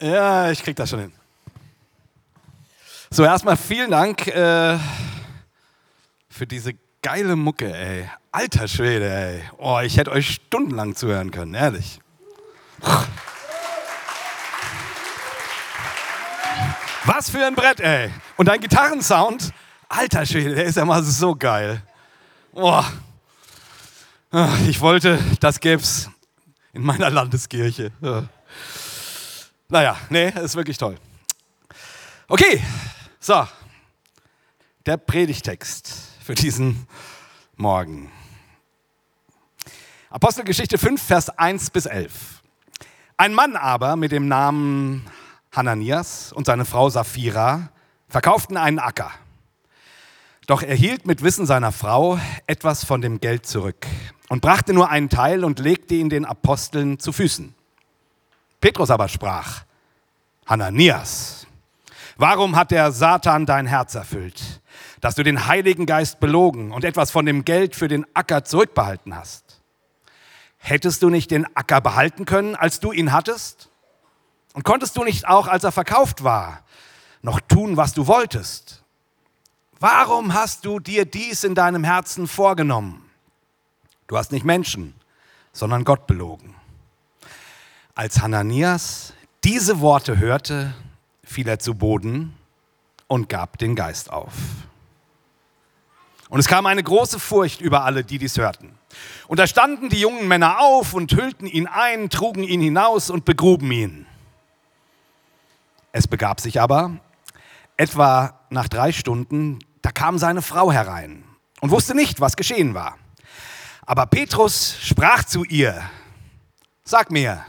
Ja, ich krieg das schon hin. So, erstmal vielen Dank äh, für diese geile Mucke, ey. Alter Schwede, ey. Oh, ich hätte euch stundenlang zuhören können, ehrlich. Was für ein Brett, ey. Und dein Gitarrensound, alter Schwede, der ist ja mal so geil. Boah. Ich wollte, das gäb's in meiner Landeskirche. Naja, nee, ist wirklich toll. Okay, so. Der Predigtext für diesen Morgen. Apostelgeschichte 5, Vers 1 bis 11. Ein Mann aber mit dem Namen Hananias und seine Frau Sapphira verkauften einen Acker. Doch er hielt mit Wissen seiner Frau etwas von dem Geld zurück und brachte nur einen Teil und legte ihn den Aposteln zu Füßen. Petrus aber sprach, Hananias, warum hat der Satan dein Herz erfüllt, dass du den Heiligen Geist belogen und etwas von dem Geld für den Acker zurückbehalten hast? Hättest du nicht den Acker behalten können, als du ihn hattest? Und konntest du nicht auch, als er verkauft war, noch tun, was du wolltest? Warum hast du dir dies in deinem Herzen vorgenommen? Du hast nicht Menschen, sondern Gott belogen. Als Hananias diese Worte hörte, fiel er zu Boden und gab den Geist auf. Und es kam eine große Furcht über alle, die dies hörten. Und da standen die jungen Männer auf und hüllten ihn ein, trugen ihn hinaus und begruben ihn. Es begab sich aber, etwa nach drei Stunden, da kam seine Frau herein und wusste nicht, was geschehen war. Aber Petrus sprach zu ihr, sag mir,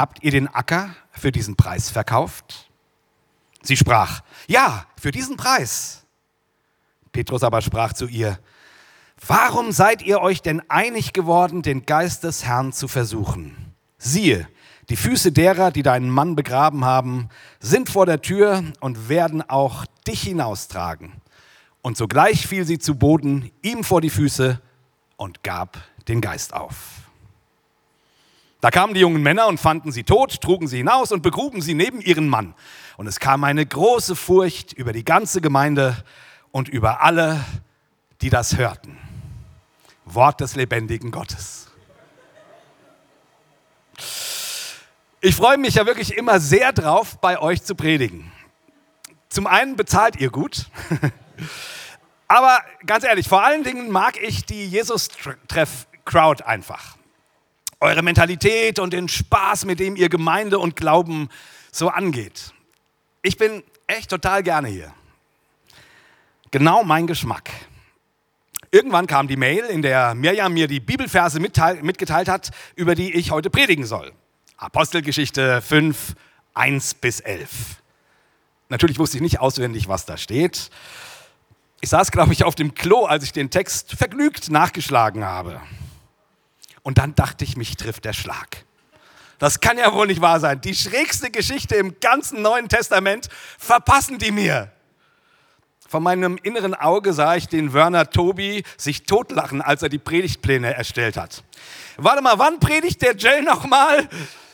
habt ihr den Acker für diesen Preis verkauft? Sie sprach, ja, für diesen Preis. Petrus aber sprach zu ihr, warum seid ihr euch denn einig geworden, den Geist des Herrn zu versuchen? Siehe, die Füße derer, die deinen Mann begraben haben, sind vor der Tür und werden auch dich hinaustragen. Und sogleich fiel sie zu Boden, ihm vor die Füße und gab den Geist auf. Da kamen die jungen Männer und fanden sie tot, trugen sie hinaus und begruben sie neben ihren Mann. Und es kam eine große Furcht über die ganze Gemeinde und über alle, die das hörten. Wort des lebendigen Gottes. Ich freue mich ja wirklich immer sehr drauf, bei euch zu predigen. Zum einen bezahlt ihr gut. Aber ganz ehrlich, vor allen Dingen mag ich die Jesus-Treff-Crowd einfach. Eure Mentalität und den Spaß, mit dem ihr Gemeinde und Glauben so angeht. Ich bin echt total gerne hier. Genau mein Geschmack. Irgendwann kam die Mail, in der Mirjam mir die Bibelverse mitgeteilt hat, über die ich heute predigen soll. Apostelgeschichte 5, 1 bis 11. Natürlich wusste ich nicht auswendig, was da steht. Ich saß, glaube ich, auf dem Klo, als ich den Text vergnügt nachgeschlagen habe. Und dann dachte ich, mich trifft der Schlag. Das kann ja wohl nicht wahr sein. Die schrägste Geschichte im ganzen Neuen Testament verpassen die mir. Von meinem inneren Auge sah ich den Werner Tobi sich totlachen, als er die Predigtpläne erstellt hat. Warte mal, wann predigt der Jell nochmal?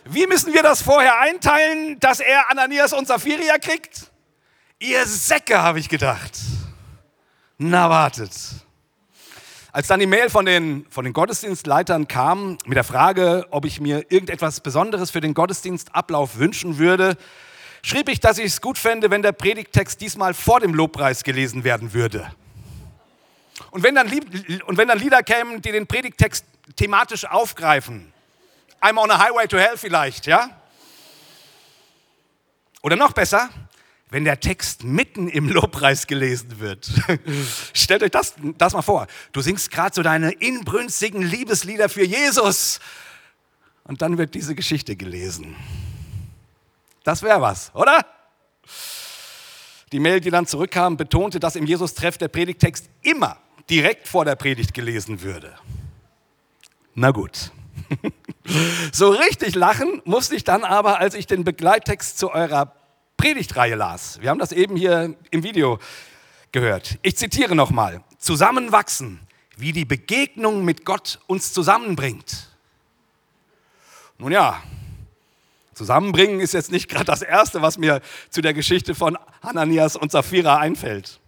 Wie müssen wir das vorher einteilen, dass er Ananias und Sapphira kriegt? Ihr Säcke, habe ich gedacht. Na, wartet. Als dann die Mail von den, von den Gottesdienstleitern kam mit der Frage, ob ich mir irgendetwas Besonderes für den Gottesdienstablauf wünschen würde, schrieb ich, dass ich es gut fände, wenn der Predigttext diesmal vor dem Lobpreis gelesen werden würde. Und wenn dann, und wenn dann Lieder kämen, die den Predigttext thematisch aufgreifen, I'm on a highway to hell vielleicht, ja? Oder noch besser, wenn der Text mitten im Lobpreis gelesen wird. Stellt euch das, das mal vor. Du singst gerade so deine inbrünstigen Liebeslieder für Jesus. Und dann wird diese Geschichte gelesen. Das wäre was, oder? Die Mail, die dann zurückkam, betonte, dass im Jesus-Treff der Predigtext immer direkt vor der Predigt gelesen würde. Na gut. so richtig lachen musste ich dann aber, als ich den Begleittext zu eurer Predigtreihe las. Wir haben das eben hier im Video gehört. Ich zitiere nochmal. Zusammenwachsen, wie die Begegnung mit Gott uns zusammenbringt. Nun ja, Zusammenbringen ist jetzt nicht gerade das Erste, was mir zu der Geschichte von Hananias und Sapphira einfällt.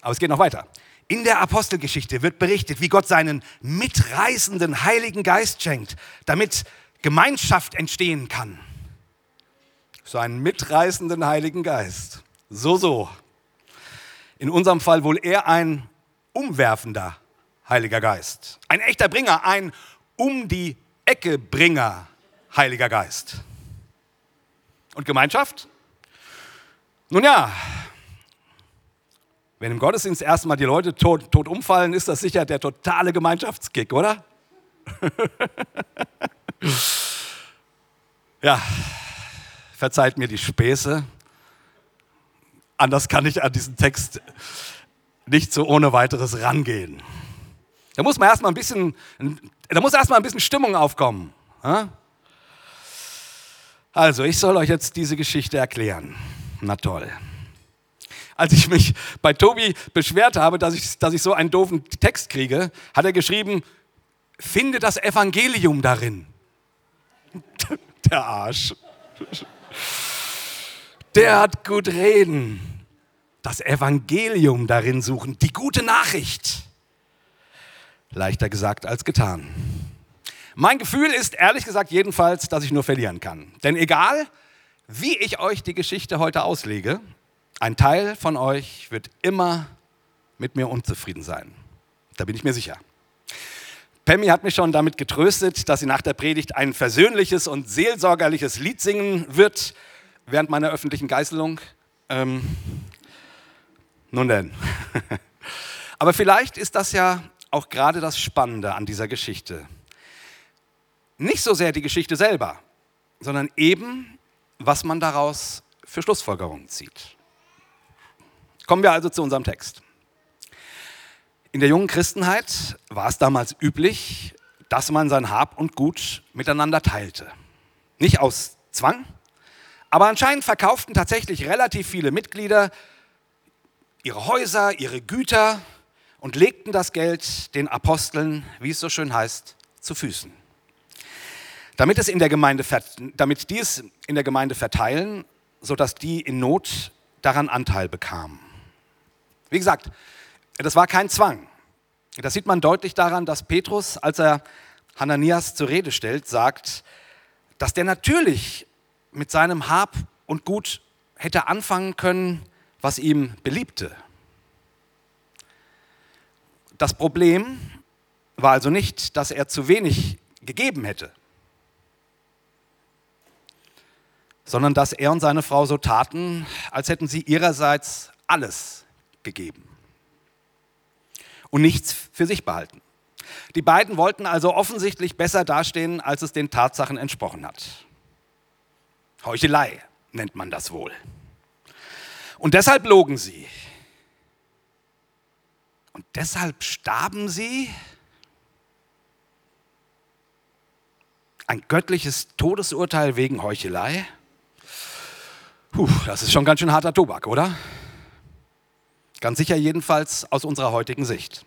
Aber es geht noch weiter. In der Apostelgeschichte wird berichtet, wie Gott seinen mitreißenden Heiligen Geist schenkt, damit Gemeinschaft entstehen kann. Seinen mitreißenden Heiligen Geist. So, so. In unserem Fall wohl eher ein umwerfender Heiliger Geist. Ein echter Bringer, ein um die Ecke Bringer Heiliger Geist. Und Gemeinschaft? Nun ja, wenn im Gottesdienst erstmal die Leute tot, tot umfallen, ist das sicher der totale Gemeinschaftskick, oder? ja, verzeiht mir die Späße. Anders kann ich an diesen Text nicht so ohne weiteres rangehen. Da muss man erstmal ein bisschen, da muss erstmal ein bisschen Stimmung aufkommen. Also, ich soll euch jetzt diese Geschichte erklären. Na toll. Als ich mich bei Tobi beschwert habe, dass ich, dass ich so einen doofen Text kriege, hat er geschrieben, finde das Evangelium darin. Der Arsch. Der hat gut reden. Das Evangelium darin suchen, die gute Nachricht. Leichter gesagt als getan. Mein Gefühl ist ehrlich gesagt jedenfalls, dass ich nur verlieren kann. Denn egal, wie ich euch die Geschichte heute auslege, ein Teil von euch wird immer mit mir unzufrieden sein. Da bin ich mir sicher. Pemmi hat mich schon damit getröstet, dass sie nach der Predigt ein versöhnliches und seelsorgerliches Lied singen wird während meiner öffentlichen Geißelung. Ähm, nun denn. Aber vielleicht ist das ja auch gerade das Spannende an dieser Geschichte. Nicht so sehr die Geschichte selber, sondern eben, was man daraus für Schlussfolgerungen zieht. Kommen wir also zu unserem Text. In der jungen Christenheit war es damals üblich, dass man sein Hab und Gut miteinander teilte. Nicht aus Zwang, aber anscheinend verkauften tatsächlich relativ viele Mitglieder ihre Häuser, ihre Güter und legten das Geld den Aposteln, wie es so schön heißt, zu Füßen. Damit, es in der Gemeinde, damit die es in der Gemeinde verteilen, sodass die in Not daran Anteil bekamen. Wie gesagt, das war kein Zwang. Das sieht man deutlich daran, dass Petrus, als er Hananias zur Rede stellt, sagt, dass der natürlich mit seinem Hab und Gut hätte anfangen können, was ihm beliebte. Das Problem war also nicht, dass er zu wenig gegeben hätte, sondern dass er und seine Frau so taten, als hätten sie ihrerseits alles gegeben und nichts für sich behalten. Die beiden wollten also offensichtlich besser dastehen, als es den Tatsachen entsprochen hat. Heuchelei nennt man das wohl. Und deshalb logen sie. Und deshalb starben sie. Ein göttliches Todesurteil wegen Heuchelei. Puh, das ist schon ganz schön harter Tobak, oder? Ganz sicher jedenfalls aus unserer heutigen Sicht.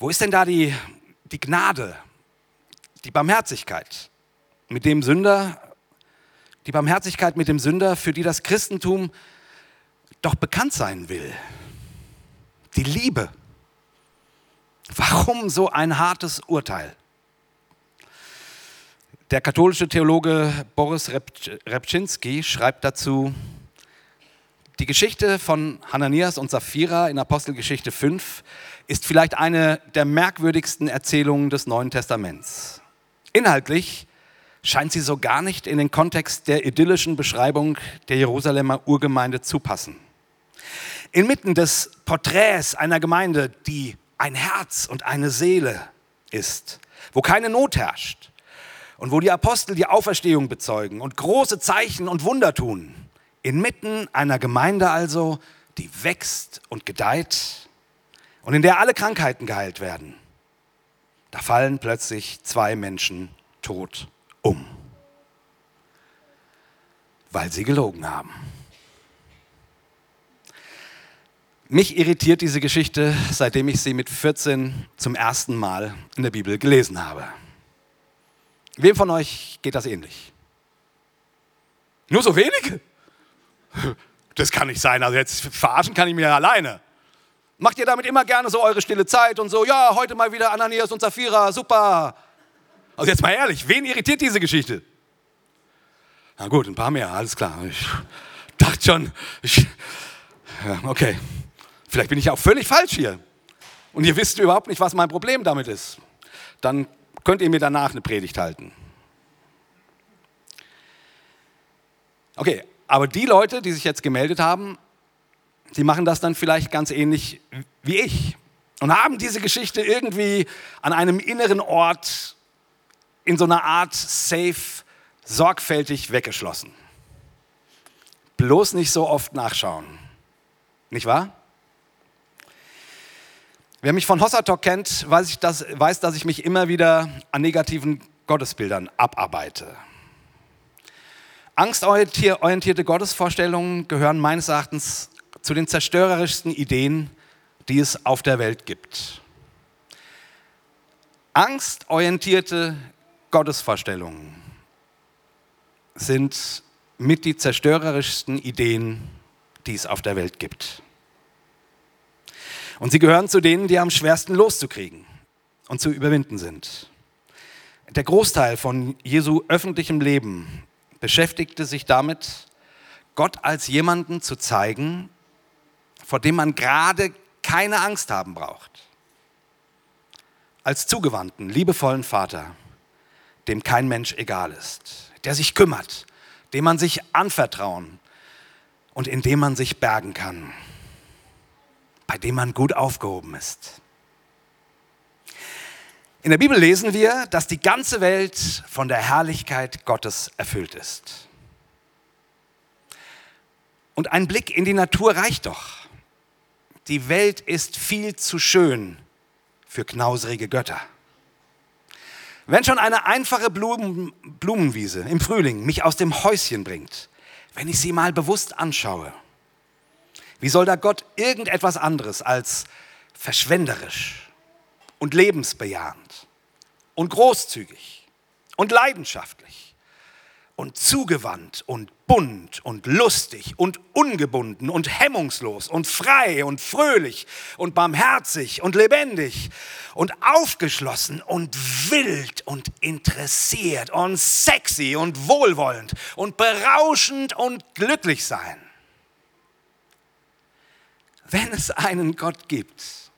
Wo ist denn da die, die Gnade, die Barmherzigkeit mit dem Sünder, die Barmherzigkeit mit dem Sünder, für die das Christentum doch bekannt sein will? Die Liebe. Warum so ein hartes Urteil? Der katholische Theologe Boris Repczynski schreibt dazu, die Geschichte von Hananias und Sapphira in Apostelgeschichte 5 ist vielleicht eine der merkwürdigsten Erzählungen des Neuen Testaments. Inhaltlich scheint sie so gar nicht in den Kontext der idyllischen Beschreibung der Jerusalemer Urgemeinde zu passen. Inmitten des Porträts einer Gemeinde, die ein Herz und eine Seele ist, wo keine Not herrscht und wo die Apostel die Auferstehung bezeugen und große Zeichen und Wunder tun, Inmitten einer Gemeinde also, die wächst und gedeiht und in der alle Krankheiten geheilt werden, da fallen plötzlich zwei Menschen tot um, weil sie gelogen haben. Mich irritiert diese Geschichte, seitdem ich sie mit 14 zum ersten Mal in der Bibel gelesen habe. Wem von euch geht das ähnlich? Nur so wenige? Das kann nicht sein. Also jetzt verarschen kann ich mir alleine. Macht ihr damit immer gerne so eure stille Zeit und so, ja, heute mal wieder Ananias und Sapphira, super. Also jetzt mal ehrlich, wen irritiert diese Geschichte? Na gut, ein paar mehr, alles klar. Ich dachte schon, ich, ja, okay, vielleicht bin ich auch völlig falsch hier. Und ihr wisst überhaupt nicht, was mein Problem damit ist. Dann könnt ihr mir danach eine Predigt halten. Okay, aber die Leute, die sich jetzt gemeldet haben, die machen das dann vielleicht ganz ähnlich wie ich und haben diese Geschichte irgendwie an einem inneren Ort in so einer Art Safe sorgfältig weggeschlossen. Bloß nicht so oft nachschauen. Nicht wahr? Wer mich von Hossatok kennt, weiß, ich, dass, weiß, dass ich mich immer wieder an negativen Gottesbildern abarbeite. Angstorientierte Gottesvorstellungen gehören meines Erachtens zu den zerstörerischsten Ideen, die es auf der Welt gibt. Angstorientierte Gottesvorstellungen sind mit die zerstörerischsten Ideen, die es auf der Welt gibt. Und sie gehören zu denen, die am schwersten loszukriegen und zu überwinden sind. Der Großteil von Jesu öffentlichem Leben beschäftigte sich damit, Gott als jemanden zu zeigen, vor dem man gerade keine Angst haben braucht. Als zugewandten, liebevollen Vater, dem kein Mensch egal ist, der sich kümmert, dem man sich anvertrauen und in dem man sich bergen kann, bei dem man gut aufgehoben ist. In der Bibel lesen wir, dass die ganze Welt von der Herrlichkeit Gottes erfüllt ist. Und ein Blick in die Natur reicht doch. Die Welt ist viel zu schön für knauserige Götter. Wenn schon eine einfache Blumen, Blumenwiese im Frühling mich aus dem Häuschen bringt, wenn ich sie mal bewusst anschaue, wie soll da Gott irgendetwas anderes als verschwenderisch und lebensbejahend und großzügig und leidenschaftlich und zugewandt und bunt und lustig und ungebunden und hemmungslos und frei und fröhlich und barmherzig und lebendig und aufgeschlossen und wild und interessiert und sexy und wohlwollend und berauschend und glücklich sein. Wenn es einen Gott gibt,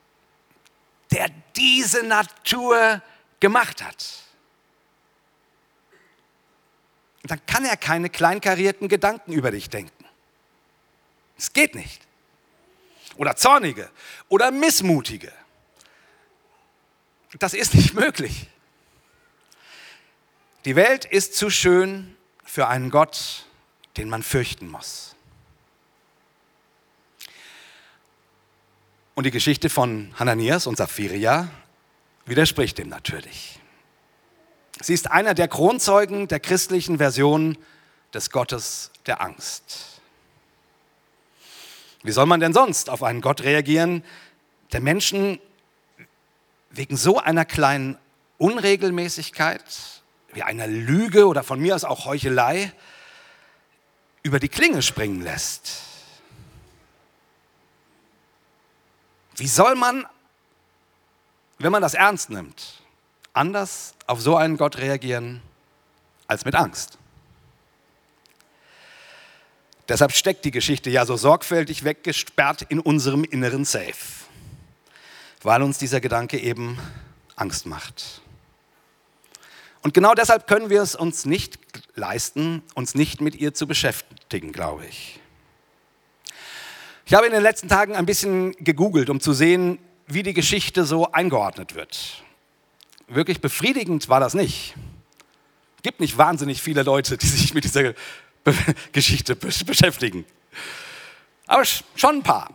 der diese Natur gemacht hat, dann kann er keine kleinkarierten Gedanken über dich denken. Es geht nicht. Oder zornige oder missmutige. Das ist nicht möglich. Die Welt ist zu schön für einen Gott, den man fürchten muss. Und die Geschichte von Hananias und Sapphira widerspricht dem natürlich. Sie ist einer der Kronzeugen der christlichen Version des Gottes der Angst. Wie soll man denn sonst auf einen Gott reagieren, der Menschen wegen so einer kleinen Unregelmäßigkeit, wie einer Lüge oder von mir aus auch Heuchelei, über die Klinge springen lässt? Wie soll man wenn man das ernst nimmt, anders auf so einen Gott reagieren als mit Angst. Deshalb steckt die Geschichte ja so sorgfältig weggesperrt in unserem inneren Safe, weil uns dieser Gedanke eben Angst macht. Und genau deshalb können wir es uns nicht leisten, uns nicht mit ihr zu beschäftigen, glaube ich. Ich habe in den letzten Tagen ein bisschen gegoogelt, um zu sehen, wie die Geschichte so eingeordnet wird. Wirklich befriedigend war das nicht. Es gibt nicht wahnsinnig viele Leute, die sich mit dieser Be Geschichte beschäftigen. Aber schon ein paar.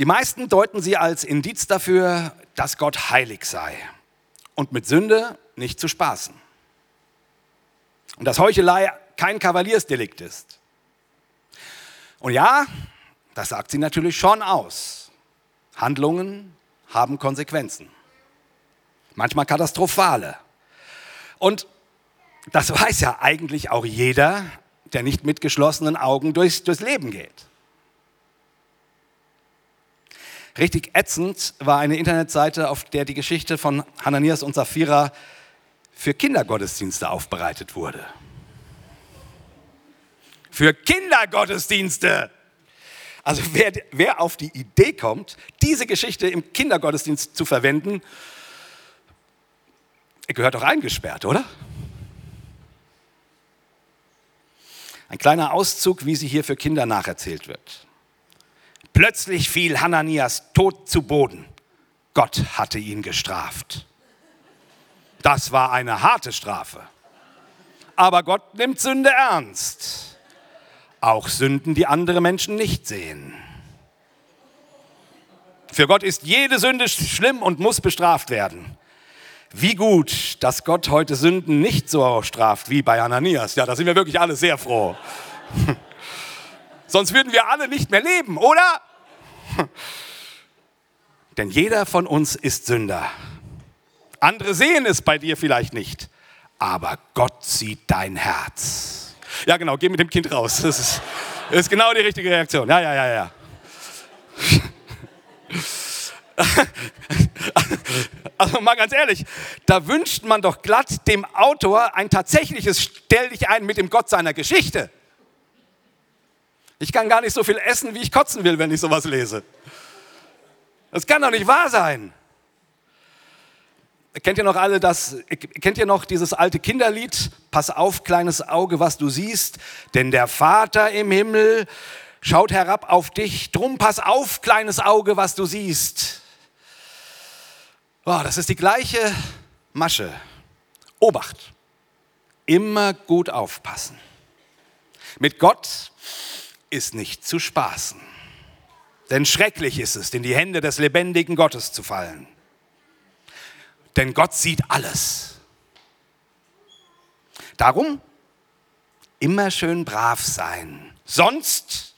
Die meisten deuten sie als Indiz dafür, dass Gott heilig sei und mit Sünde nicht zu spaßen. Und dass Heuchelei kein Kavaliersdelikt ist. Und ja, das sagt sie natürlich schon aus. Handlungen haben Konsequenzen. Manchmal katastrophale. Und das weiß ja eigentlich auch jeder, der nicht mit geschlossenen Augen durchs, durchs Leben geht. Richtig ätzend war eine Internetseite, auf der die Geschichte von Hananias und Sapphira für Kindergottesdienste aufbereitet wurde. Für Kindergottesdienste! Also wer, wer auf die Idee kommt, diese Geschichte im Kindergottesdienst zu verwenden, gehört doch eingesperrt, oder? Ein kleiner Auszug, wie sie hier für Kinder nacherzählt wird. Plötzlich fiel Hananias tot zu Boden. Gott hatte ihn gestraft. Das war eine harte Strafe. Aber Gott nimmt Sünde ernst. Auch Sünden, die andere Menschen nicht sehen. Für Gott ist jede Sünde schlimm und muss bestraft werden. Wie gut, dass Gott heute Sünden nicht so straft wie bei Ananias. Ja, da sind wir wirklich alle sehr froh. Sonst würden wir alle nicht mehr leben, oder? Denn jeder von uns ist Sünder. Andere sehen es bei dir vielleicht nicht, aber Gott sieht dein Herz. Ja, genau, geh mit dem Kind raus. Das ist, ist genau die richtige Reaktion. Ja, ja, ja, ja. Also mal ganz ehrlich, da wünscht man doch glatt dem Autor ein tatsächliches Stell dich ein mit dem Gott seiner Geschichte. Ich kann gar nicht so viel essen, wie ich kotzen will, wenn ich sowas lese. Das kann doch nicht wahr sein. Kennt ihr noch alle das, kennt ihr noch dieses alte Kinderlied? Pass auf, kleines Auge, was du siehst, denn der Vater im Himmel schaut herab auf dich. Drum pass auf, kleines Auge, was du siehst. Oh, das ist die gleiche Masche. Obacht. Immer gut aufpassen. Mit Gott ist nicht zu spaßen. Denn schrecklich ist es, in die Hände des lebendigen Gottes zu fallen. Denn Gott sieht alles. Darum immer schön brav sein. Sonst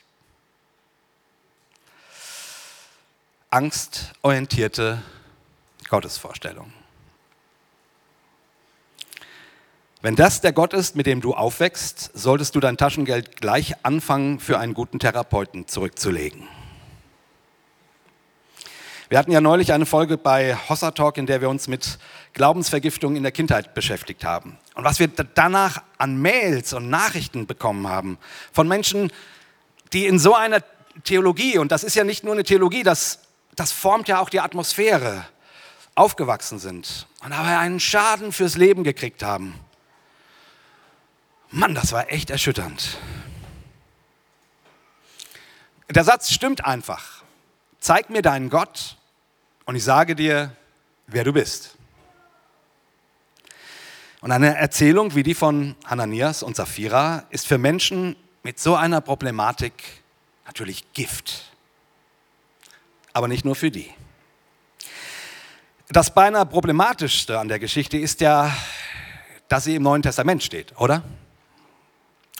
angstorientierte Gottesvorstellung. Wenn das der Gott ist, mit dem du aufwächst, solltest du dein Taschengeld gleich anfangen, für einen guten Therapeuten zurückzulegen. Wir hatten ja neulich eine Folge bei Hossa Talk, in der wir uns mit Glaubensvergiftung in der Kindheit beschäftigt haben. Und was wir danach an Mails und Nachrichten bekommen haben von Menschen, die in so einer Theologie, und das ist ja nicht nur eine Theologie, das, das formt ja auch die Atmosphäre, aufgewachsen sind und dabei einen Schaden fürs Leben gekriegt haben. Mann, das war echt erschütternd. Der Satz stimmt einfach. Zeig mir deinen Gott und ich sage dir, wer du bist. Und eine Erzählung wie die von Hananias und Sapphira ist für Menschen mit so einer Problematik natürlich Gift. Aber nicht nur für die. Das beinahe problematischste an der Geschichte ist ja, dass sie im Neuen Testament steht, oder?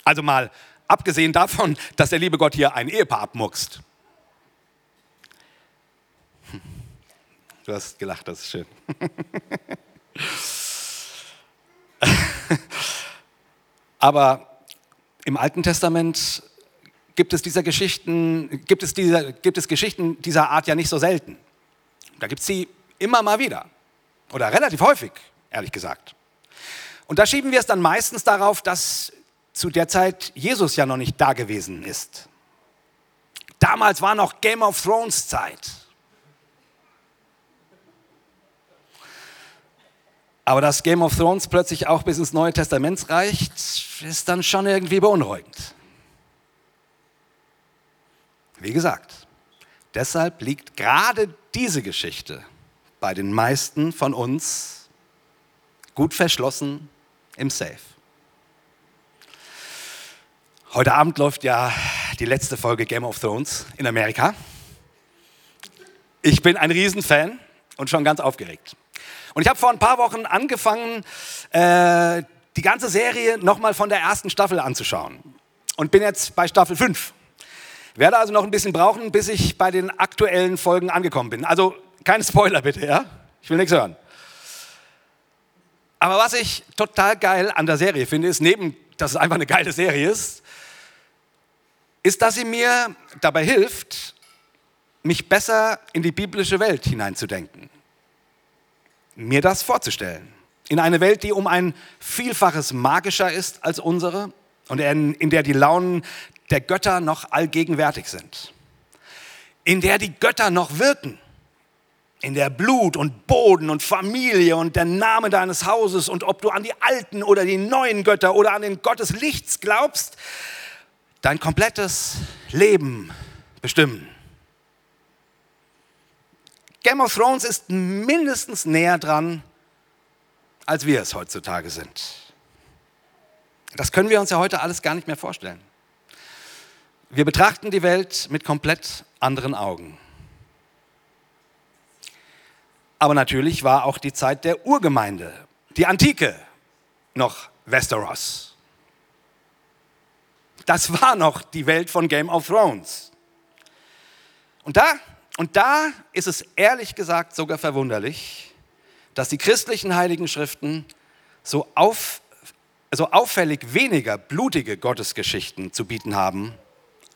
Also mal abgesehen davon, dass der liebe Gott hier ein Ehepaar abmuckst. Du hast gelacht, das ist schön. Aber im Alten Testament gibt es, dieser Geschichten, gibt, es dieser, gibt es Geschichten dieser Art ja nicht so selten. Da gibt es sie Immer mal wieder. Oder relativ häufig, ehrlich gesagt. Und da schieben wir es dann meistens darauf, dass zu der Zeit Jesus ja noch nicht da gewesen ist. Damals war noch Game of Thrones Zeit. Aber dass Game of Thrones plötzlich auch bis ins Neue Testament reicht, ist dann schon irgendwie beunruhigend. Wie gesagt, deshalb liegt gerade diese Geschichte bei den meisten von uns gut verschlossen im Safe. Heute Abend läuft ja die letzte Folge Game of Thrones in Amerika. Ich bin ein Riesenfan und schon ganz aufgeregt. Und ich habe vor ein paar Wochen angefangen, äh, die ganze Serie nochmal von der ersten Staffel anzuschauen. Und bin jetzt bei Staffel 5. Werde also noch ein bisschen brauchen, bis ich bei den aktuellen Folgen angekommen bin. Also keine Spoiler bitte, ja? Ich will nichts hören. Aber was ich total geil an der Serie finde, ist neben, dass es einfach eine geile Serie ist, ist, dass sie mir dabei hilft, mich besser in die biblische Welt hineinzudenken. Mir das vorzustellen. In eine Welt, die um ein Vielfaches magischer ist als unsere und in der die Launen der Götter noch allgegenwärtig sind. In der die Götter noch wirken. In der Blut und Boden und Familie und der Name deines Hauses und ob du an die alten oder die neuen Götter oder an den Gott des Lichts glaubst, dein komplettes Leben bestimmen. Game of Thrones ist mindestens näher dran, als wir es heutzutage sind. Das können wir uns ja heute alles gar nicht mehr vorstellen. Wir betrachten die Welt mit komplett anderen Augen. Aber natürlich war auch die Zeit der Urgemeinde, die Antike, noch Westeros. Das war noch die Welt von Game of Thrones. Und da, und da ist es ehrlich gesagt sogar verwunderlich, dass die christlichen Heiligen Schriften so, auf, so auffällig weniger blutige Gottesgeschichten zu bieten haben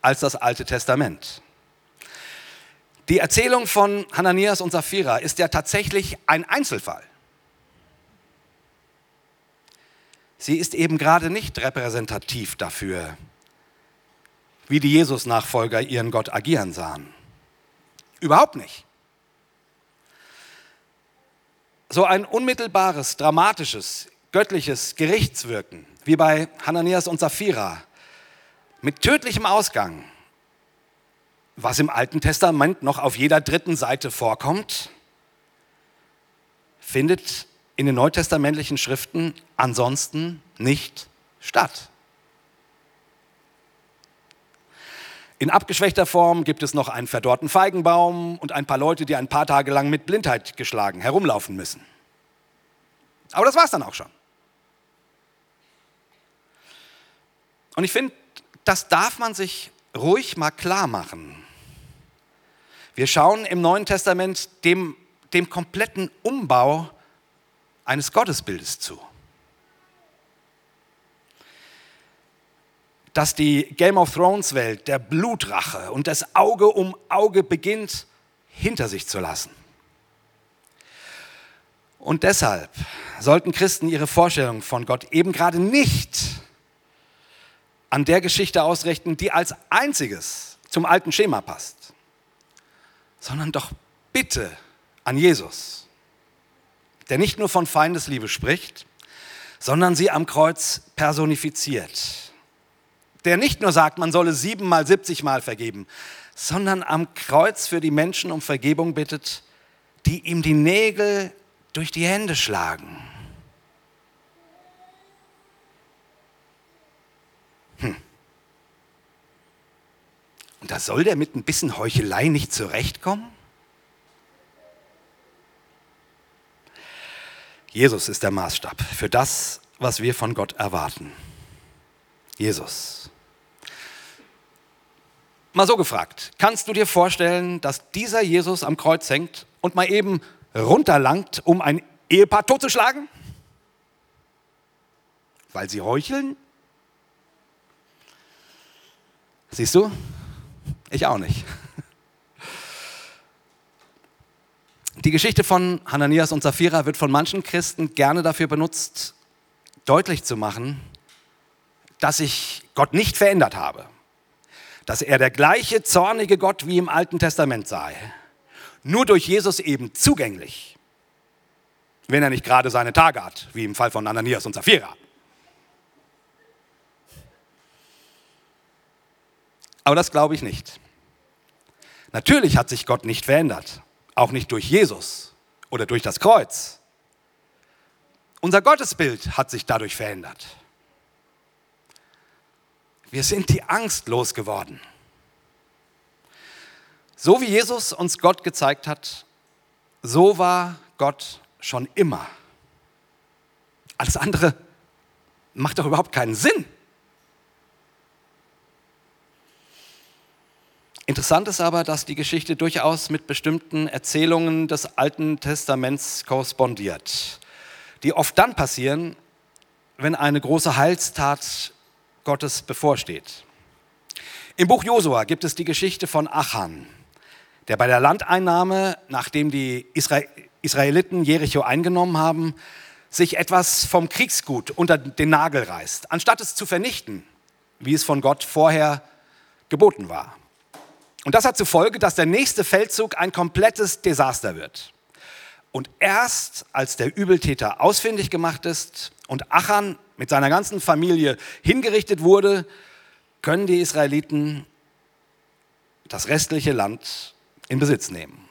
als das Alte Testament. Die Erzählung von Hananias und Sapphira ist ja tatsächlich ein Einzelfall. Sie ist eben gerade nicht repräsentativ dafür, wie die Jesus-Nachfolger ihren Gott agieren sahen. Überhaupt nicht. So ein unmittelbares, dramatisches, göttliches Gerichtswirken, wie bei Hananias und Sapphira, mit tödlichem Ausgang, was im Alten Testament noch auf jeder dritten Seite vorkommt, findet in den neutestamentlichen Schriften ansonsten nicht statt. In abgeschwächter Form gibt es noch einen verdorrten Feigenbaum und ein paar Leute, die ein paar Tage lang mit Blindheit geschlagen herumlaufen müssen. Aber das war es dann auch schon. Und ich finde, das darf man sich ruhig mal klar machen. Wir schauen im Neuen Testament dem, dem kompletten Umbau eines Gottesbildes zu. Dass die Game of Thrones Welt der Blutrache und das Auge um Auge beginnt hinter sich zu lassen. Und deshalb sollten Christen ihre Vorstellung von Gott eben gerade nicht an der Geschichte ausrichten, die als einziges zum alten Schema passt, sondern doch bitte an Jesus, der nicht nur von Feindesliebe spricht, sondern sie am Kreuz personifiziert der nicht nur sagt, man solle siebenmal, siebzigmal vergeben, sondern am Kreuz für die Menschen um Vergebung bittet, die ihm die Nägel durch die Hände schlagen. Hm. Und da soll der mit ein bisschen Heuchelei nicht zurechtkommen? Jesus ist der Maßstab für das, was wir von Gott erwarten. Jesus. Mal so gefragt, kannst du dir vorstellen, dass dieser Jesus am Kreuz hängt und mal eben runterlangt, um ein Ehepaar totzuschlagen? Weil sie heucheln? Siehst du? Ich auch nicht. Die Geschichte von Hananias und Sapphira wird von manchen Christen gerne dafür benutzt, deutlich zu machen, dass ich Gott nicht verändert habe dass er der gleiche zornige Gott wie im Alten Testament sei, nur durch Jesus eben zugänglich, wenn er nicht gerade seine Tage hat, wie im Fall von Ananias und Sapphira. Aber das glaube ich nicht. Natürlich hat sich Gott nicht verändert, auch nicht durch Jesus oder durch das Kreuz. Unser Gottesbild hat sich dadurch verändert. Wir sind die Angst losgeworden. So wie Jesus uns Gott gezeigt hat, so war Gott schon immer. Alles andere macht doch überhaupt keinen Sinn. Interessant ist aber, dass die Geschichte durchaus mit bestimmten Erzählungen des Alten Testaments korrespondiert, die oft dann passieren, wenn eine große Heilstat Gottes bevorsteht. Im Buch Josua gibt es die Geschichte von Achan, der bei der Landeinnahme, nachdem die Israeliten Jericho eingenommen haben, sich etwas vom Kriegsgut unter den Nagel reißt, anstatt es zu vernichten, wie es von Gott vorher geboten war. Und das hat zur Folge, dass der nächste Feldzug ein komplettes Desaster wird. Und erst als der Übeltäter ausfindig gemacht ist und Achan mit seiner ganzen Familie hingerichtet wurde, können die Israeliten das restliche Land in Besitz nehmen.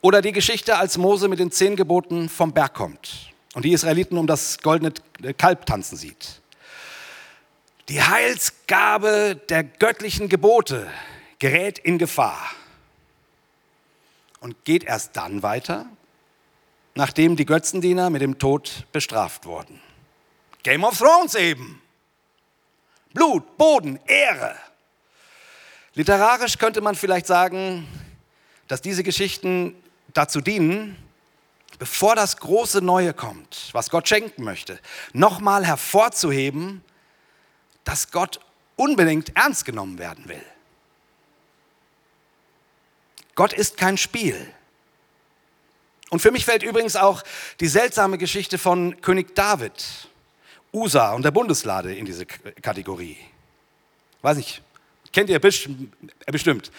Oder die Geschichte, als Mose mit den zehn Geboten vom Berg kommt und die Israeliten um das goldene Kalb tanzen sieht. Die Heilsgabe der göttlichen Gebote gerät in Gefahr und geht erst dann weiter, nachdem die Götzendiener mit dem Tod bestraft wurden. Game of Thrones eben. Blut, Boden, Ehre. Literarisch könnte man vielleicht sagen, dass diese Geschichten dazu dienen, bevor das große Neue kommt, was Gott schenken möchte, nochmal hervorzuheben, dass Gott unbedingt ernst genommen werden will. Gott ist kein Spiel. Und für mich fällt übrigens auch die seltsame Geschichte von König David, USA und der Bundeslade in diese Kategorie. Weiß nicht, kennt ihr bestimmt.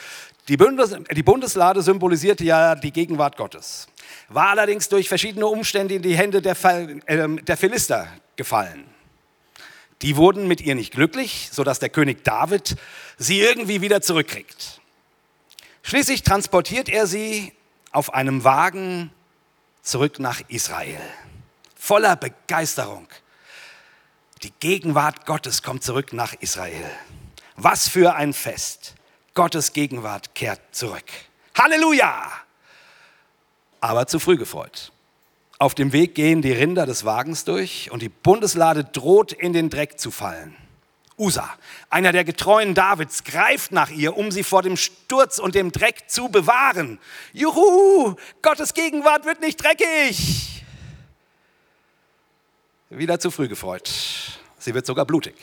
Die, Bundes die Bundeslade symbolisierte ja die Gegenwart Gottes, war allerdings durch verschiedene Umstände in die Hände der, äh, der Philister gefallen. Die wurden mit ihr nicht glücklich, sodass der König David sie irgendwie wieder zurückkriegt. Schließlich transportiert er sie auf einem Wagen zurück nach Israel. Voller Begeisterung. Die Gegenwart Gottes kommt zurück nach Israel. Was für ein Fest. Gottes Gegenwart kehrt zurück. Halleluja! Aber zu früh gefreut. Auf dem Weg gehen die Rinder des Wagens durch und die Bundeslade droht in den Dreck zu fallen. Usa, einer der Getreuen Davids, greift nach ihr, um sie vor dem Sturz und dem Dreck zu bewahren. Juhu, Gottes Gegenwart wird nicht dreckig. Wieder zu früh gefreut. Sie wird sogar blutig.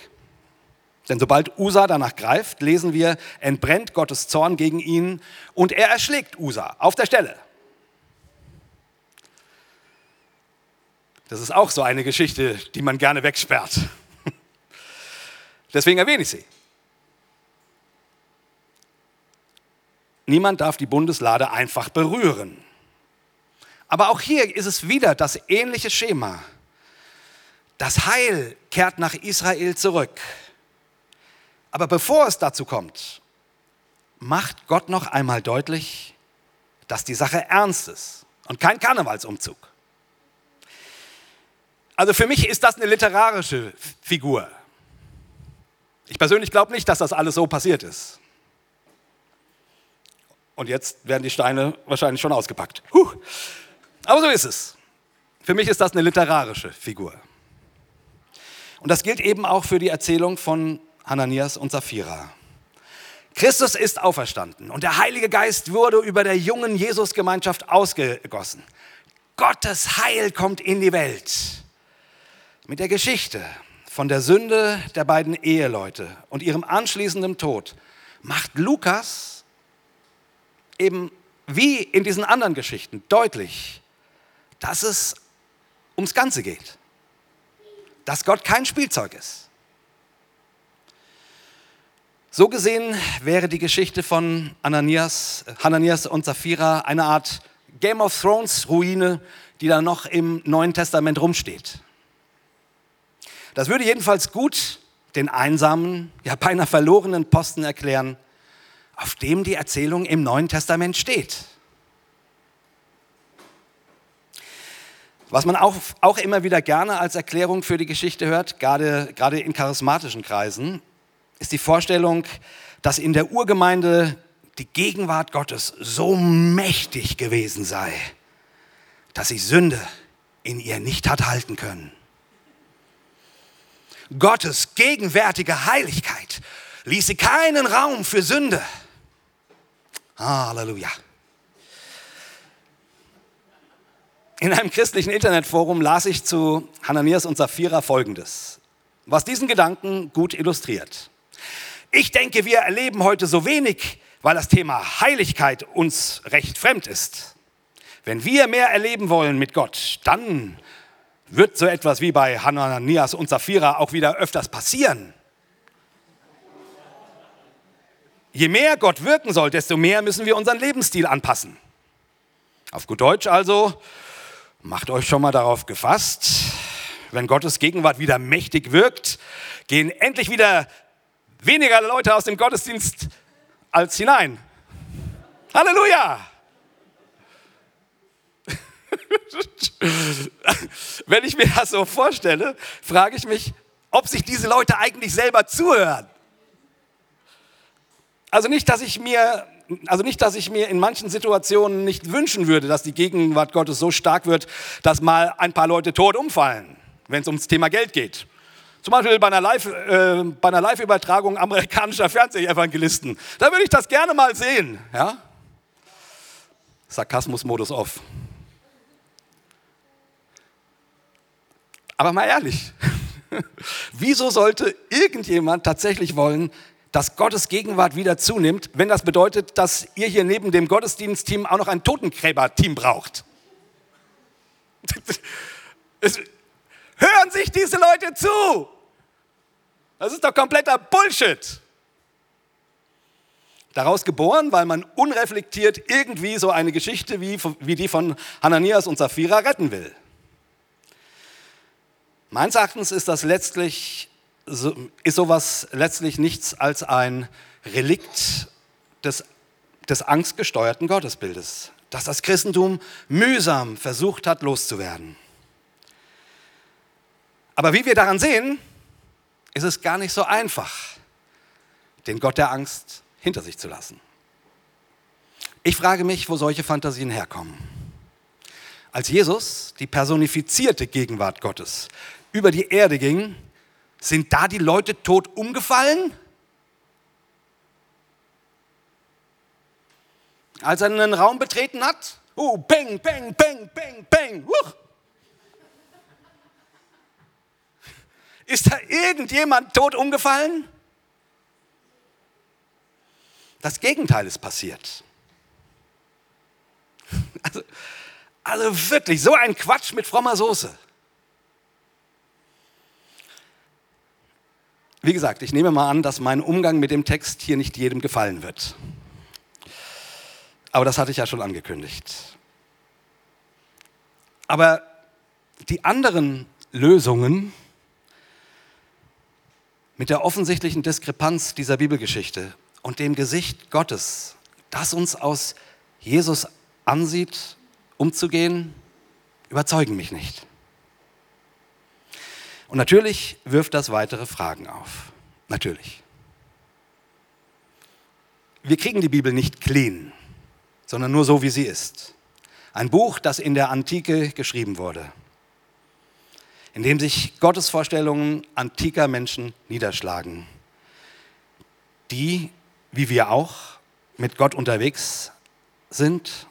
Denn sobald Usa danach greift, lesen wir, entbrennt Gottes Zorn gegen ihn und er erschlägt Usa auf der Stelle. Das ist auch so eine Geschichte, die man gerne wegsperrt. Deswegen erwähne ich sie. Niemand darf die Bundeslade einfach berühren. Aber auch hier ist es wieder das ähnliche Schema. Das Heil kehrt nach Israel zurück. Aber bevor es dazu kommt, macht Gott noch einmal deutlich, dass die Sache ernst ist und kein Karnevalsumzug. Also für mich ist das eine literarische Figur. Ich persönlich glaube nicht, dass das alles so passiert ist. Und jetzt werden die Steine wahrscheinlich schon ausgepackt. Huh. Aber so ist es. Für mich ist das eine literarische Figur. Und das gilt eben auch für die Erzählung von Hananias und Sapphira. Christus ist auferstanden und der Heilige Geist wurde über der jungen Jesusgemeinschaft ausgegossen. Gottes Heil kommt in die Welt mit der Geschichte von der Sünde der beiden Eheleute und ihrem anschließenden Tod macht Lukas eben wie in diesen anderen Geschichten deutlich, dass es ums Ganze geht. Dass Gott kein Spielzeug ist. So gesehen wäre die Geschichte von Ananias, Hananias und Sapphira eine Art Game of Thrones Ruine, die da noch im Neuen Testament rumsteht. Das würde jedenfalls gut den einsamen, ja beinahe verlorenen Posten erklären, auf dem die Erzählung im Neuen Testament steht. Was man auch, auch immer wieder gerne als Erklärung für die Geschichte hört, gerade, gerade in charismatischen Kreisen, ist die Vorstellung, dass in der Urgemeinde die Gegenwart Gottes so mächtig gewesen sei, dass sie Sünde in ihr nicht hat halten können. Gottes gegenwärtige Heiligkeit ließe keinen Raum für Sünde. Halleluja. In einem christlichen Internetforum las ich zu Hananias und Sapphira folgendes, was diesen Gedanken gut illustriert. Ich denke, wir erleben heute so wenig, weil das Thema Heiligkeit uns recht fremd ist. Wenn wir mehr erleben wollen mit Gott, dann wird so etwas wie bei Hananias und Sapphira auch wieder öfters passieren. Je mehr Gott wirken soll, desto mehr müssen wir unseren Lebensstil anpassen. Auf gut Deutsch also, macht euch schon mal darauf gefasst, wenn Gottes Gegenwart wieder mächtig wirkt, gehen endlich wieder weniger Leute aus dem Gottesdienst als hinein. Halleluja! Wenn ich mir das so vorstelle, frage ich mich, ob sich diese Leute eigentlich selber zuhören. Also nicht, dass ich mir, also nicht, dass ich mir in manchen Situationen nicht wünschen würde, dass die Gegenwart Gottes so stark wird, dass mal ein paar Leute tot umfallen, wenn es ums Thema Geld geht. Zum Beispiel bei einer äh, Live-Übertragung äh, amerikanischer Fernsehevangelisten. Da würde ich das gerne mal sehen. Ja? Sarkasmus-Modus off. Aber mal ehrlich, wieso sollte irgendjemand tatsächlich wollen, dass Gottes Gegenwart wieder zunimmt, wenn das bedeutet, dass ihr hier neben dem Gottesdienstteam auch noch ein Totengräberteam braucht? Es, hören sich diese Leute zu? Das ist doch kompletter Bullshit. Daraus geboren, weil man unreflektiert irgendwie so eine Geschichte wie, wie die von Hananias und Sapphira retten will. Meines Erachtens ist das letztlich ist sowas letztlich nichts als ein Relikt des, des angstgesteuerten Gottesbildes, das das Christentum mühsam versucht hat loszuwerden. Aber wie wir daran sehen, ist es gar nicht so einfach, den Gott der Angst hinter sich zu lassen. Ich frage mich, wo solche Fantasien herkommen. Als Jesus, die personifizierte Gegenwart Gottes, über die Erde ging, sind da die Leute tot umgefallen? Als er einen Raum betreten hat? Uh, bang, bang, bang, bang, bang. Uh. Ist da irgendjemand tot umgefallen? Das Gegenteil ist passiert. Also, also wirklich, so ein Quatsch mit frommer Soße. Wie gesagt, ich nehme mal an, dass mein Umgang mit dem Text hier nicht jedem gefallen wird. Aber das hatte ich ja schon angekündigt. Aber die anderen Lösungen mit der offensichtlichen Diskrepanz dieser Bibelgeschichte und dem Gesicht Gottes, das uns aus Jesus ansieht, umzugehen, überzeugen mich nicht. Und natürlich wirft das weitere Fragen auf. Natürlich. Wir kriegen die Bibel nicht clean, sondern nur so, wie sie ist. Ein Buch, das in der Antike geschrieben wurde, in dem sich Gottesvorstellungen antiker Menschen niederschlagen, die, wie wir auch, mit Gott unterwegs sind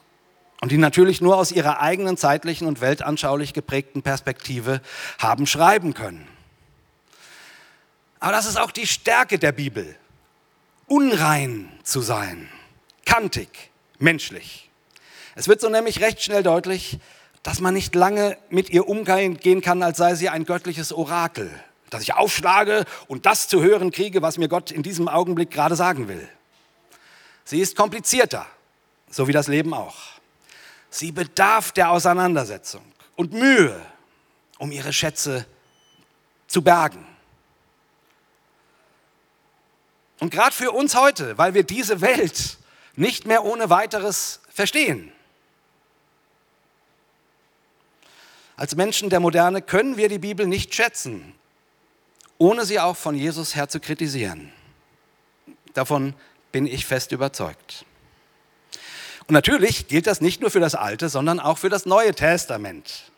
und die natürlich nur aus ihrer eigenen zeitlichen und weltanschaulich geprägten Perspektive haben schreiben können. Aber das ist auch die Stärke der Bibel, unrein zu sein, kantig, menschlich. Es wird so nämlich recht schnell deutlich, dass man nicht lange mit ihr umgehen kann, als sei sie ein göttliches Orakel, dass ich aufschlage und das zu hören kriege, was mir Gott in diesem Augenblick gerade sagen will. Sie ist komplizierter, so wie das Leben auch. Sie bedarf der Auseinandersetzung und Mühe, um ihre Schätze zu bergen. Und gerade für uns heute, weil wir diese Welt nicht mehr ohne weiteres verstehen. Als Menschen der Moderne können wir die Bibel nicht schätzen, ohne sie auch von Jesus her zu kritisieren. Davon bin ich fest überzeugt. Und natürlich gilt das nicht nur für das Alte, sondern auch für das Neue Testament.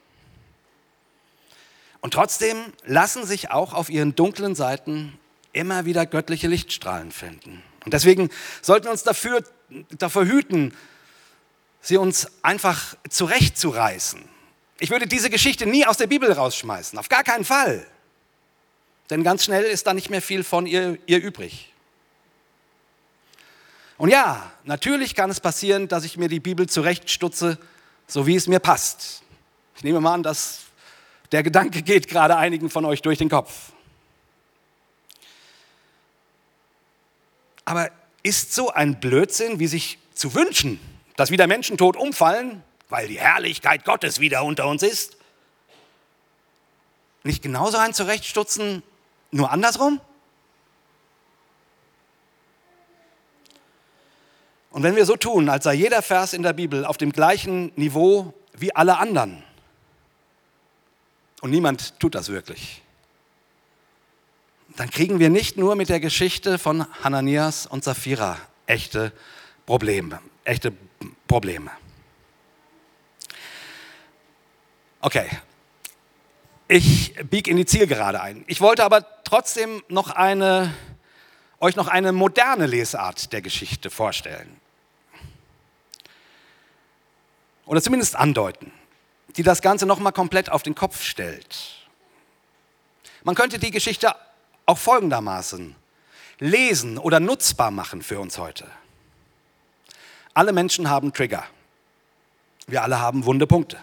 Und trotzdem lassen sich auch auf ihren dunklen Seiten immer wieder göttliche Lichtstrahlen finden. Und deswegen sollten wir uns dafür, davor hüten, sie uns einfach zurechtzureißen. Ich würde diese Geschichte nie aus der Bibel rausschmeißen, auf gar keinen Fall. Denn ganz schnell ist da nicht mehr viel von ihr, ihr übrig. Und ja, natürlich kann es passieren, dass ich mir die Bibel zurechtstutze, so wie es mir passt. Ich nehme mal an, dass der Gedanke geht gerade einigen von euch durch den Kopf. Aber ist so ein Blödsinn, wie sich zu wünschen, dass wieder Menschen tot umfallen, weil die Herrlichkeit Gottes wieder unter uns ist, nicht genauso ein Zurechtstutzen, nur andersrum? Und wenn wir so tun, als sei jeder Vers in der Bibel auf dem gleichen Niveau wie alle anderen, und niemand tut das wirklich, dann kriegen wir nicht nur mit der Geschichte von Hananias und Sapphira echte Probleme. Echte Probleme. Okay, ich biege in die Zielgerade ein. Ich wollte aber trotzdem noch eine, euch noch eine moderne Lesart der Geschichte vorstellen. Oder zumindest andeuten, die das Ganze nochmal komplett auf den Kopf stellt. Man könnte die Geschichte auch folgendermaßen lesen oder nutzbar machen für uns heute. Alle Menschen haben Trigger. Wir alle haben wunde Punkte.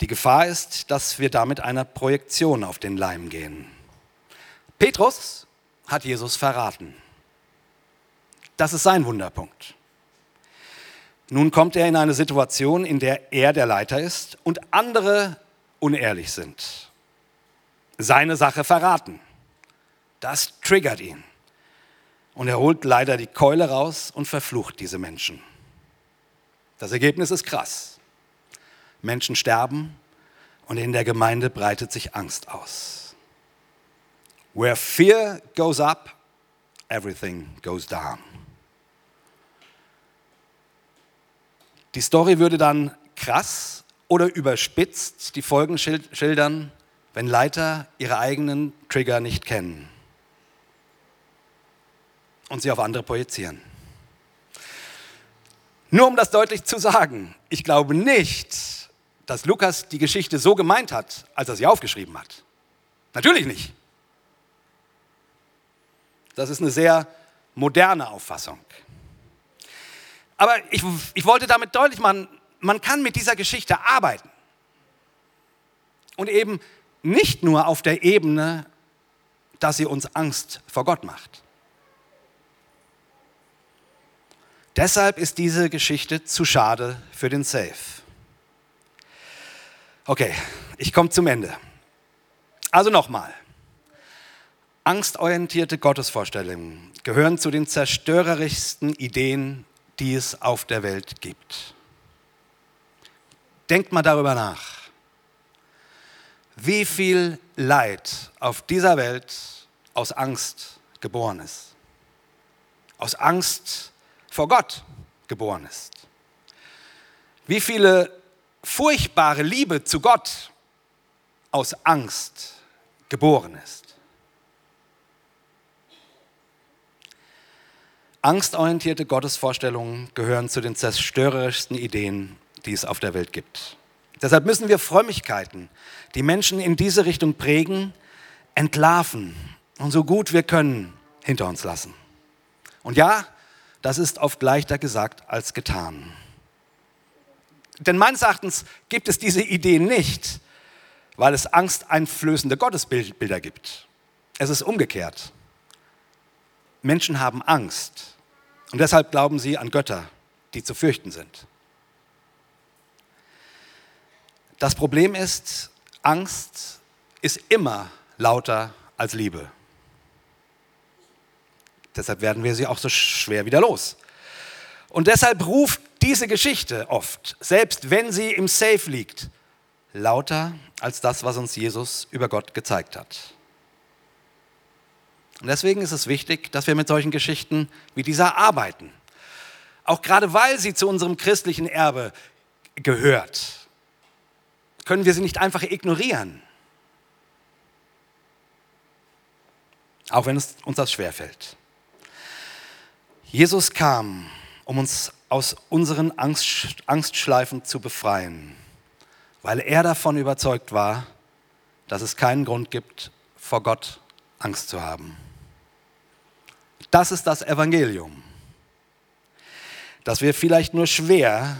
Die Gefahr ist, dass wir damit einer Projektion auf den Leim gehen. Petrus hat Jesus verraten. Das ist sein Wunderpunkt. Nun kommt er in eine Situation, in der er der Leiter ist und andere unehrlich sind seine Sache verraten. Das triggert ihn. Und er holt leider die Keule raus und verflucht diese Menschen. Das Ergebnis ist krass. Menschen sterben und in der Gemeinde breitet sich Angst aus. Where fear goes up, everything goes down. Die Story würde dann krass oder überspitzt die Folgen schildern, wenn Leiter ihre eigenen Trigger nicht kennen und sie auf andere projizieren. Nur um das deutlich zu sagen, ich glaube nicht, dass Lukas die Geschichte so gemeint hat, als er sie aufgeschrieben hat. Natürlich nicht. Das ist eine sehr moderne Auffassung. Aber ich, ich wollte damit deutlich machen, man kann mit dieser Geschichte arbeiten. Und eben nicht nur auf der Ebene, dass sie uns Angst vor Gott macht. Deshalb ist diese Geschichte zu schade für den Safe. Okay, ich komme zum Ende. Also nochmal. Angstorientierte Gottesvorstellungen gehören zu den zerstörerischsten Ideen, die es auf der Welt gibt. Denkt mal darüber nach wie viel Leid auf dieser Welt aus Angst geboren ist. Aus Angst vor Gott geboren ist. Wie viele furchtbare Liebe zu Gott aus Angst geboren ist. Angstorientierte Gottesvorstellungen gehören zu den zerstörerischsten Ideen, die es auf der Welt gibt. Deshalb müssen wir Frömmigkeiten, die Menschen in diese Richtung prägen, entlarven und so gut wir können hinter uns lassen. Und ja, das ist oft leichter gesagt als getan. Denn meines Erachtens gibt es diese Idee nicht, weil es angsteinflößende Gottesbilder gibt. Es ist umgekehrt. Menschen haben Angst und deshalb glauben sie an Götter, die zu fürchten sind. Das Problem ist, Angst ist immer lauter als Liebe. Deshalb werden wir sie auch so schwer wieder los. Und deshalb ruft diese Geschichte oft, selbst wenn sie im Safe liegt, lauter als das, was uns Jesus über Gott gezeigt hat. Und deswegen ist es wichtig, dass wir mit solchen Geschichten wie dieser arbeiten. Auch gerade weil sie zu unserem christlichen Erbe gehört können wir sie nicht einfach ignorieren. Auch wenn es uns das schwerfällt. Jesus kam, um uns aus unseren Angst, Angstschleifen zu befreien, weil er davon überzeugt war, dass es keinen Grund gibt, vor Gott Angst zu haben. Das ist das Evangelium. das wir vielleicht nur schwer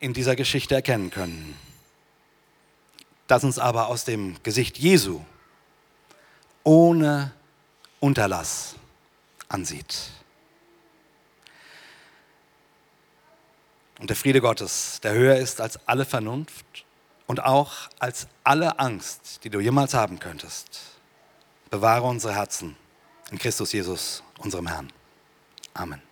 in dieser Geschichte erkennen können, das uns aber aus dem Gesicht Jesu ohne Unterlass ansieht. Und der Friede Gottes, der höher ist als alle Vernunft und auch als alle Angst, die du jemals haben könntest, bewahre unsere Herzen in Christus Jesus, unserem Herrn. Amen.